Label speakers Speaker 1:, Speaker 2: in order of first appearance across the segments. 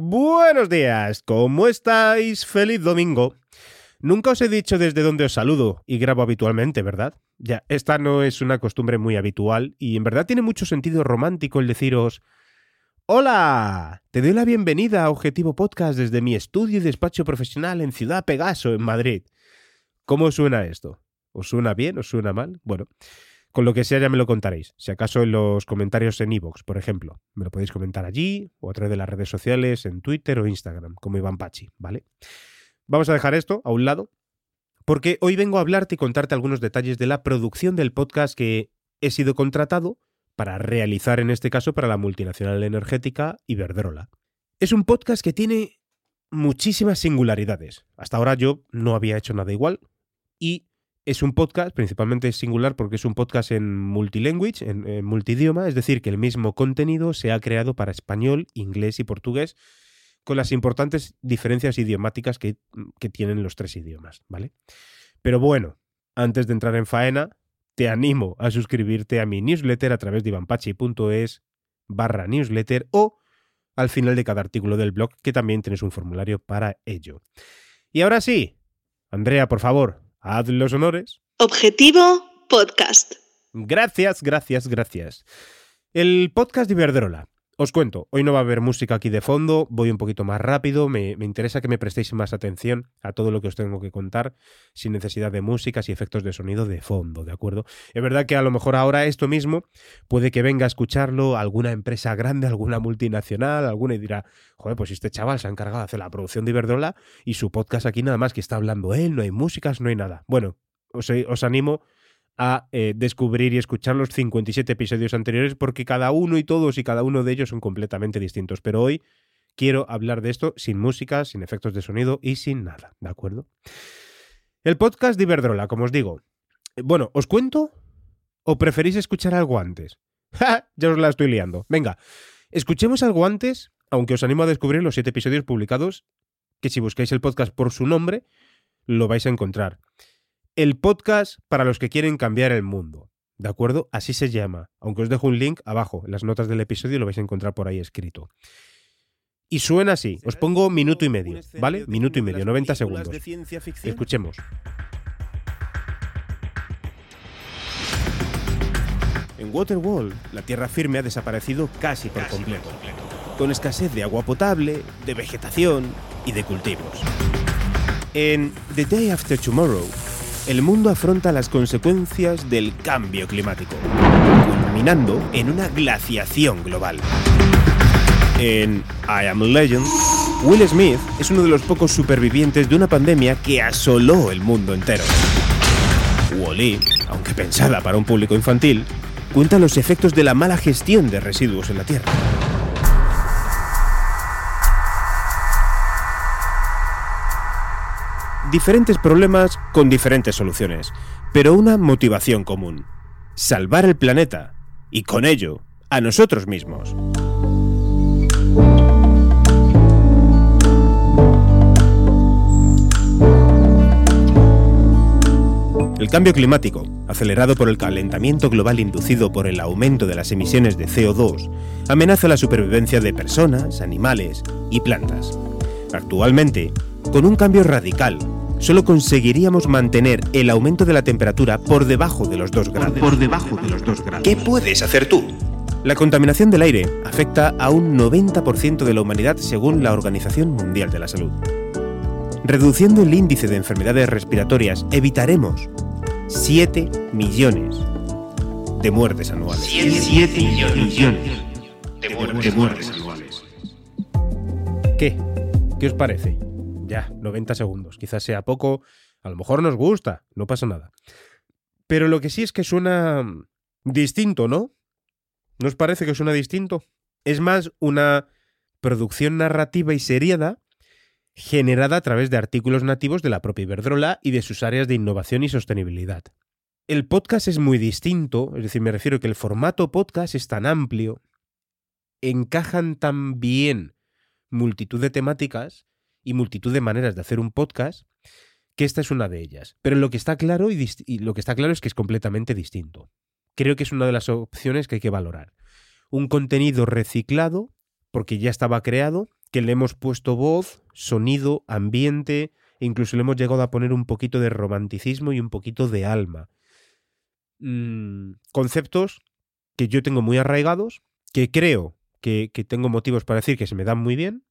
Speaker 1: Buenos días, ¿cómo estáis? Feliz domingo. Nunca os he dicho desde dónde os saludo y grabo habitualmente, ¿verdad? Ya, esta no es una costumbre muy habitual y en verdad tiene mucho sentido romántico el deciros Hola, te doy la bienvenida a Objetivo Podcast desde mi estudio y despacho profesional en Ciudad Pegaso, en Madrid. ¿Cómo suena esto? ¿Os suena bien? ¿Os suena mal? Bueno, con lo que sea ya me lo contaréis. Si acaso en los comentarios en iVoox, por ejemplo. Me lo podéis comentar allí o a través de las redes sociales, en Twitter o Instagram, como Iván Pachi, ¿vale? Vamos a dejar esto a un lado, porque hoy vengo a hablarte y contarte algunos detalles de la producción del podcast que he sido contratado para realizar en este caso para la multinacional energética Iberdrola. Es un podcast que tiene muchísimas singularidades. Hasta ahora yo no había hecho nada igual y es un podcast, principalmente singular porque es un podcast en multilanguage, en, en, multidioma, es decir, que el mismo contenido se ha creado para español, inglés y portugués, con las importantes diferencias idiomáticas que, que tienen los tres idiomas, ¿vale? Pero bueno, antes de entrar en faena, te animo a suscribirte a mi newsletter a través de ivanpachi.es barra newsletter o al final de cada artículo del blog, que también tienes un formulario para ello. Y ahora sí, Andrea, por favor, Haz los honores.
Speaker 2: Objetivo Podcast.
Speaker 1: Gracias, gracias, gracias. El podcast de Iberdrola. Os cuento, hoy no va a haber música aquí de fondo, voy un poquito más rápido, me, me, interesa que me prestéis más atención a todo lo que os tengo que contar, sin necesidad de músicas y efectos de sonido de fondo, ¿de acuerdo? Es verdad que a lo mejor ahora esto mismo puede que venga a escucharlo alguna empresa grande, alguna multinacional, alguna y dirá, joder, pues este chaval se ha encargado de hacer la producción de Iberdrola y su podcast aquí nada más que está hablando él, no hay músicas, no hay nada. Bueno, os, os animo a eh, descubrir y escuchar los 57 episodios anteriores porque cada uno y todos y cada uno de ellos son completamente distintos. Pero hoy quiero hablar de esto sin música, sin efectos de sonido y sin nada, ¿de acuerdo? El podcast de Iberdrola, como os digo. Bueno, ¿os cuento? ¿O preferís escuchar algo antes? Ya os la estoy liando. Venga, escuchemos algo antes, aunque os animo a descubrir los siete episodios publicados, que si buscáis el podcast por su nombre, lo vais a encontrar el podcast para los que quieren cambiar el mundo. ¿De acuerdo? Así se llama. Aunque os dejo un link abajo, en las notas del episodio lo vais a encontrar por ahí escrito. Y suena así. Os pongo minuto y medio, ¿vale? Minuto y medio, 90 segundos. Escuchemos. En Waterwall, la tierra firme ha desaparecido casi por completo, con escasez de agua potable, de vegetación y de cultivos. En The Day After Tomorrow, el mundo afronta las consecuencias del cambio climático, culminando en una glaciación global. En I Am Legend, Will Smith es uno de los pocos supervivientes de una pandemia que asoló el mundo entero. Wally, aunque pensada para un público infantil, cuenta los efectos de la mala gestión de residuos en la Tierra. Diferentes problemas con diferentes soluciones, pero una motivación común. Salvar el planeta y con ello a nosotros mismos. El cambio climático, acelerado por el calentamiento global inducido por el aumento de las emisiones de CO2, amenaza la supervivencia de personas, animales y plantas. Actualmente, con un cambio radical, solo conseguiríamos mantener el aumento de la temperatura por debajo de los 2 grados.
Speaker 3: Por debajo de los 2 grados.
Speaker 1: ¿Qué puedes hacer tú? La contaminación del aire afecta a un 90% de la humanidad según la Organización Mundial de la Salud. Reduciendo el índice de enfermedades respiratorias, evitaremos 7 millones de muertes anuales.
Speaker 3: 7 millones de muertes, de muertes anuales.
Speaker 1: ¿Qué? ¿Qué os parece? Ya, 90 segundos. Quizás sea poco, a lo mejor nos gusta, no pasa nada. Pero lo que sí es que suena distinto, ¿no? ¿No os parece que suena distinto? Es más una producción narrativa y seriada generada a través de artículos nativos de la propia Iberdrola y de sus áreas de innovación y sostenibilidad. El podcast es muy distinto, es decir, me refiero que el formato podcast es tan amplio, encajan tan bien multitud de temáticas y multitud de maneras de hacer un podcast, que esta es una de ellas. Pero lo que está claro y, lo que está claro es que es completamente distinto. Creo que es una de las opciones que hay que valorar. Un contenido reciclado, porque ya estaba creado, que le hemos puesto voz, sonido, ambiente, e incluso le hemos llegado a poner un poquito de romanticismo y un poquito de alma. Mm, conceptos que yo tengo muy arraigados, que creo que, que tengo motivos para decir que se me dan muy bien,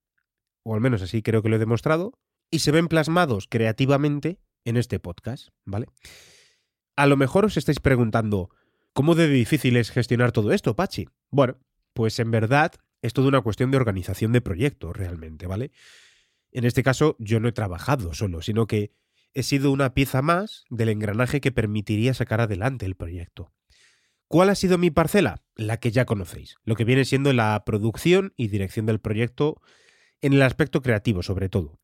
Speaker 1: o al menos así creo que lo he demostrado, y se ven plasmados creativamente en este podcast, ¿vale? A lo mejor os estáis preguntando, ¿cómo de difícil es gestionar todo esto, Pachi? Bueno, pues en verdad es toda una cuestión de organización de proyectos realmente, ¿vale? En este caso yo no he trabajado solo, sino que he sido una pieza más del engranaje que permitiría sacar adelante el proyecto. ¿Cuál ha sido mi parcela? La que ya conocéis, lo que viene siendo la producción y dirección del proyecto en el aspecto creativo sobre todo.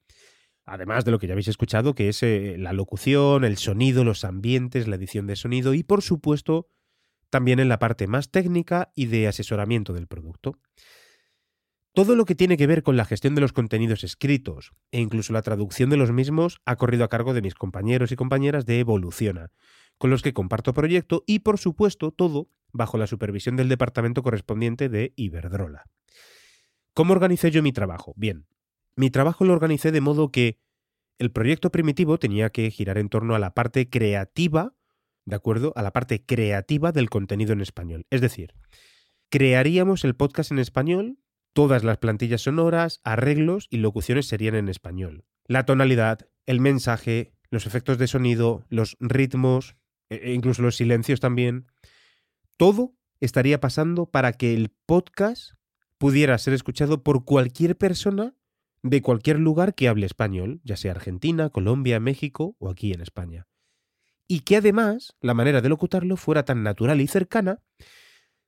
Speaker 1: Además de lo que ya habéis escuchado, que es eh, la locución, el sonido, los ambientes, la edición de sonido y por supuesto también en la parte más técnica y de asesoramiento del producto. Todo lo que tiene que ver con la gestión de los contenidos escritos e incluso la traducción de los mismos ha corrido a cargo de mis compañeros y compañeras de Evoluciona, con los que comparto proyecto y, por supuesto, todo bajo la supervisión del departamento correspondiente de Iberdrola. ¿Cómo organicé yo mi trabajo? Bien, mi trabajo lo organicé de modo que el proyecto primitivo tenía que girar en torno a la parte creativa, ¿de acuerdo? A la parte creativa del contenido en español. Es decir, crearíamos el podcast en español Todas las plantillas sonoras, arreglos y locuciones serían en español. La tonalidad, el mensaje, los efectos de sonido, los ritmos, e, e incluso los silencios también, todo estaría pasando para que el podcast pudiera ser escuchado por cualquier persona de cualquier lugar que hable español, ya sea Argentina, Colombia, México o aquí en España. Y que además la manera de locutarlo fuera tan natural y cercana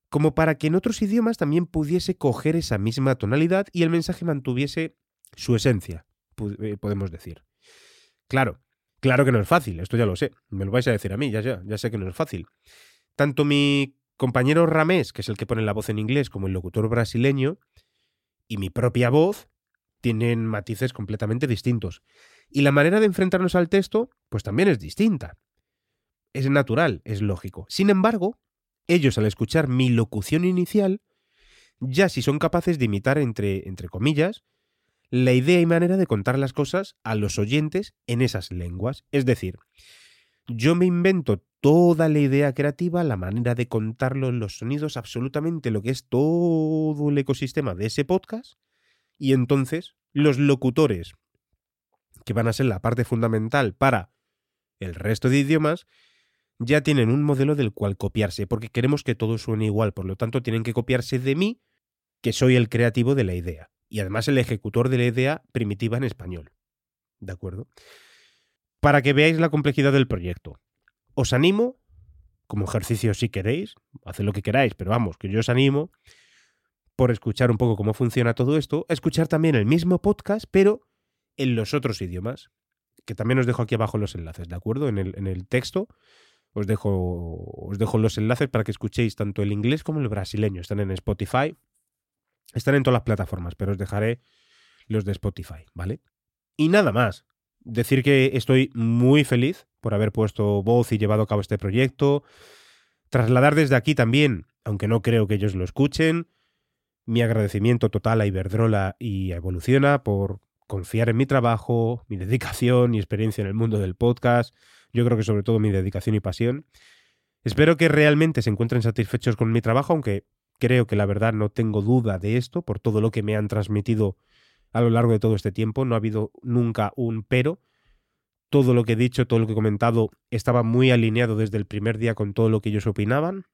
Speaker 1: como para que en otros idiomas también pudiese coger esa misma tonalidad y el mensaje mantuviese su esencia, eh, podemos decir. Claro, claro que no es fácil, esto ya lo sé, me lo vais a decir a mí, ya, ya, ya sé que no es fácil. Tanto mi compañero Ramés, que es el que pone la voz en inglés, como el locutor brasileño, y mi propia voz, tienen matices completamente distintos. Y la manera de enfrentarnos al texto, pues también es distinta. Es natural, es lógico. Sin embargo, ellos al escuchar mi locución inicial, ya si son capaces de imitar, entre, entre comillas, la idea y manera de contar las cosas a los oyentes en esas lenguas. Es decir, yo me invento toda la idea creativa, la manera de contarlo los sonidos, absolutamente lo que es todo el ecosistema de ese podcast, y entonces los locutores, que van a ser la parte fundamental para el resto de idiomas, ya tienen un modelo del cual copiarse, porque queremos que todo suene igual, por lo tanto tienen que copiarse de mí, que soy el creativo de la idea, y además el ejecutor de la idea primitiva en español. ¿De acuerdo? Para que veáis la complejidad del proyecto. Os animo, como ejercicio si queréis, haced lo que queráis, pero vamos, que yo os animo, por escuchar un poco cómo funciona todo esto, a escuchar también el mismo podcast, pero en los otros idiomas, que también os dejo aquí abajo los enlaces, ¿de acuerdo? En el, texto os dejo, os dejo los enlaces para que escuchéis tanto el inglés como el brasileño. Están en Spotify. Están en todas las plataformas, pero os dejaré los de Spotify, ¿vale? Y nada más. Decir que estoy muy feliz por haber puesto voz y llevado a cabo este proyecto. Trasladar desde aquí también, aunque no creo que ellos lo escuchen, mi agradecimiento total a Iberdrola y a Evoluciona por confiar en mi trabajo, mi dedicación y experiencia en el mundo del podcast yo creo que sobre todo mi dedicación y pasión. Espero que realmente se encuentren satisfechos con mi trabajo, aunque creo que la verdad no tengo duda de esto por todo lo que me han transmitido a lo largo de todo este tiempo. No ha habido nunca un pero. Todo lo que he dicho, todo lo que he comentado estaba muy alineado desde el primer día con todo lo que ellos opinaban.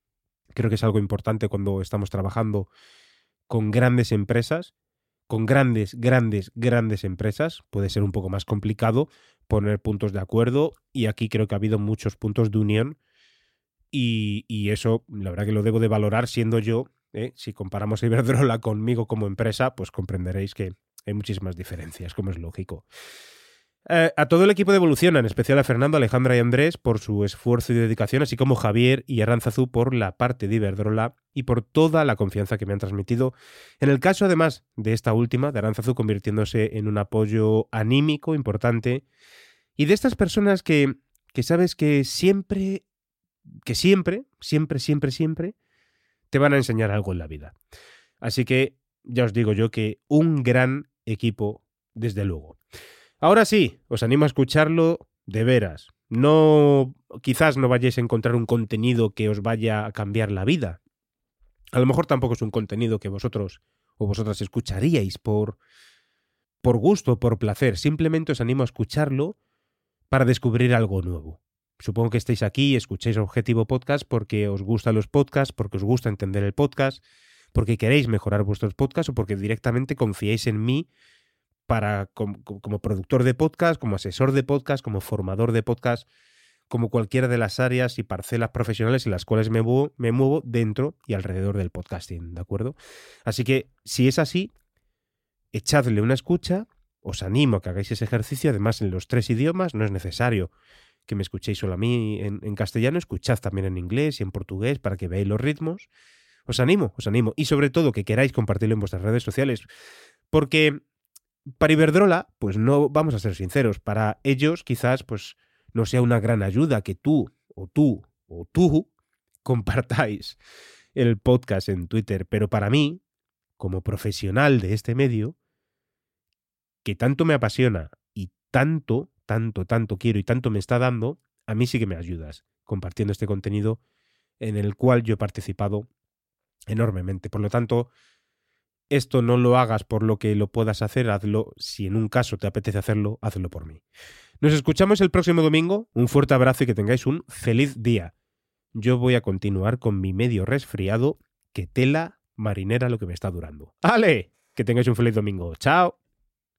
Speaker 1: Creo que es algo importante cuando estamos trabajando con grandes empresas con grandes, grandes, grandes empresas puede ser un poco más complicado poner puntos de acuerdo y aquí creo que ha habido muchos puntos de unión y, eso la verdad que lo debo de valorar siendo yo, ¿eh? si comparamos a Iberdrola conmigo como empresa, pues comprenderéis que hay muchísimas diferencias, como es lógico. Eh, a todo el equipo de Evolución, en especial a Fernando, Alejandra y Andrés por su esfuerzo y dedicación, así como Javier y Aranzazú por la parte de Iberdrola y por toda la confianza que me han transmitido. En el caso, además, de esta última, de Aranzazú convirtiéndose en un apoyo anímico importante, y de estas personas que, que sabes que siempre, que siempre, siempre, siempre, siempre, te van a enseñar algo en la vida. Así que ya os digo yo que un gran equipo, desde luego. Ahora sí, os animo a escucharlo de veras. No, quizás no vayáis a encontrar un contenido que os vaya a cambiar la vida. A lo mejor tampoco es un contenido que vosotros o vosotras escucharíais por, por gusto, por placer. Simplemente os animo a escucharlo para descubrir algo nuevo. Supongo que estáis aquí y escucháis Objetivo Podcast porque os gustan los podcasts, porque os gusta entender el podcast, porque queréis mejorar vuestros podcasts o porque directamente confiáis en mí para como, productor de podcast, como asesor de podcast, como formador de podcast, como cualquiera de las áreas y parcelas profesionales en las cuales me muevo, me muevo dentro y alrededor del podcasting, ¿de acuerdo? Así que si es así, echadle una escucha, os animo a que hagáis ese ejercicio, además en los tres idiomas, no es necesario que me escuchéis solo a mí en, en castellano, escuchad también en inglés y en portugués para que veáis los ritmos. Os animo, os animo. Y sobre todo que queráis compartirlo en vuestras redes sociales. Porque para Iberdrola, pues no vamos a ser sinceros, para ellos quizás pues no sea una gran ayuda que tú o tú o tú compartáis el podcast en Twitter, pero para mí, como profesional de este medio, que tanto me apasiona y tanto, tanto, tanto quiero y tanto me está dando, a mí sí que me ayudas compartiendo este contenido en el cual yo he participado enormemente. Por lo tanto, esto no lo hagas por lo que lo puedas hacer, hazlo, si en un caso te apetece hacerlo, hazlo por mí. Nos escuchamos el próximo domingo, un fuerte abrazo y que tengáis un feliz día. Yo voy a continuar con mi medio resfriado, que tela marinera lo que me está durando. ¡Ale! Que tengáis un feliz domingo. ¡Chao!